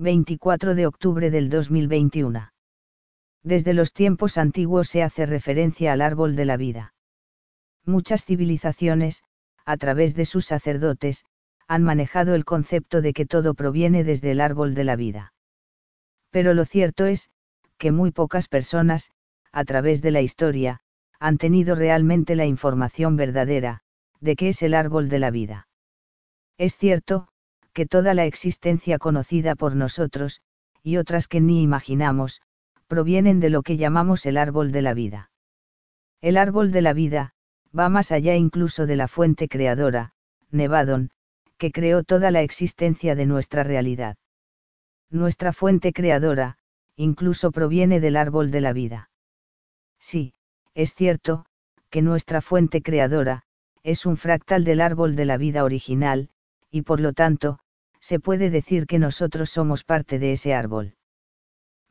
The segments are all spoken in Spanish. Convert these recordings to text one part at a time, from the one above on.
24 de octubre del 2021. Desde los tiempos antiguos se hace referencia al árbol de la vida. Muchas civilizaciones, a través de sus sacerdotes, han manejado el concepto de que todo proviene desde el árbol de la vida. Pero lo cierto es, que muy pocas personas, a través de la historia, han tenido realmente la información verdadera, de qué es el árbol de la vida. Es cierto, que toda la existencia conocida por nosotros, y otras que ni imaginamos, provienen de lo que llamamos el árbol de la vida. El árbol de la vida, va más allá incluso de la fuente creadora, Nevadon, que creó toda la existencia de nuestra realidad. Nuestra fuente creadora, incluso proviene del árbol de la vida. Sí, es cierto, que nuestra fuente creadora, es un fractal del árbol de la vida original, y por lo tanto, se puede decir que nosotros somos parte de ese árbol.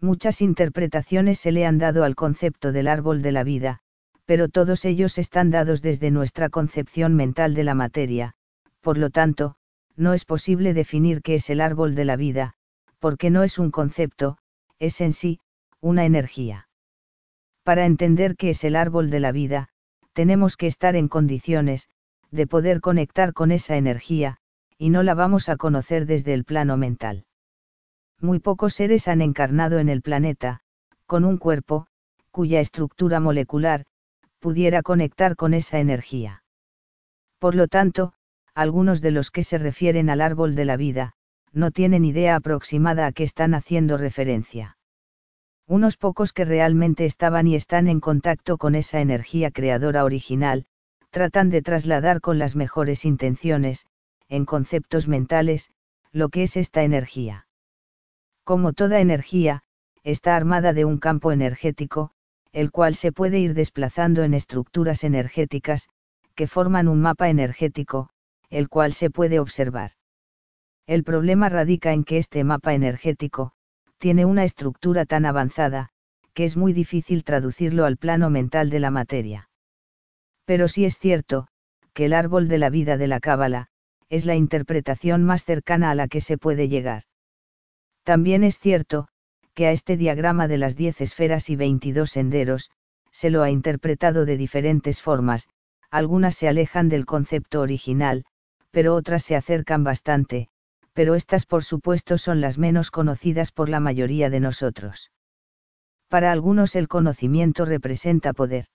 Muchas interpretaciones se le han dado al concepto del árbol de la vida, pero todos ellos están dados desde nuestra concepción mental de la materia, por lo tanto, no es posible definir qué es el árbol de la vida, porque no es un concepto, es en sí, una energía. Para entender qué es el árbol de la vida, tenemos que estar en condiciones, de poder conectar con esa energía, y no la vamos a conocer desde el plano mental. Muy pocos seres han encarnado en el planeta, con un cuerpo, cuya estructura molecular, pudiera conectar con esa energía. Por lo tanto, algunos de los que se refieren al árbol de la vida, no tienen idea aproximada a qué están haciendo referencia. Unos pocos que realmente estaban y están en contacto con esa energía creadora original, tratan de trasladar con las mejores intenciones, en conceptos mentales, lo que es esta energía. Como toda energía, está armada de un campo energético, el cual se puede ir desplazando en estructuras energéticas, que forman un mapa energético, el cual se puede observar. El problema radica en que este mapa energético, tiene una estructura tan avanzada, que es muy difícil traducirlo al plano mental de la materia. Pero sí es cierto, que el árbol de la vida de la Cábala, es la interpretación más cercana a la que se puede llegar. También es cierto, que a este diagrama de las 10 esferas y 22 senderos, se lo ha interpretado de diferentes formas, algunas se alejan del concepto original, pero otras se acercan bastante, pero estas por supuesto son las menos conocidas por la mayoría de nosotros. Para algunos el conocimiento representa poder.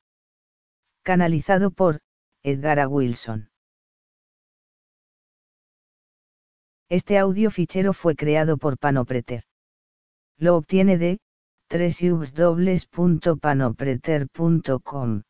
Canalizado por, Edgar A. Wilson. Este audio fichero fue creado por Panopreter. Lo obtiene de www.panopreter.com.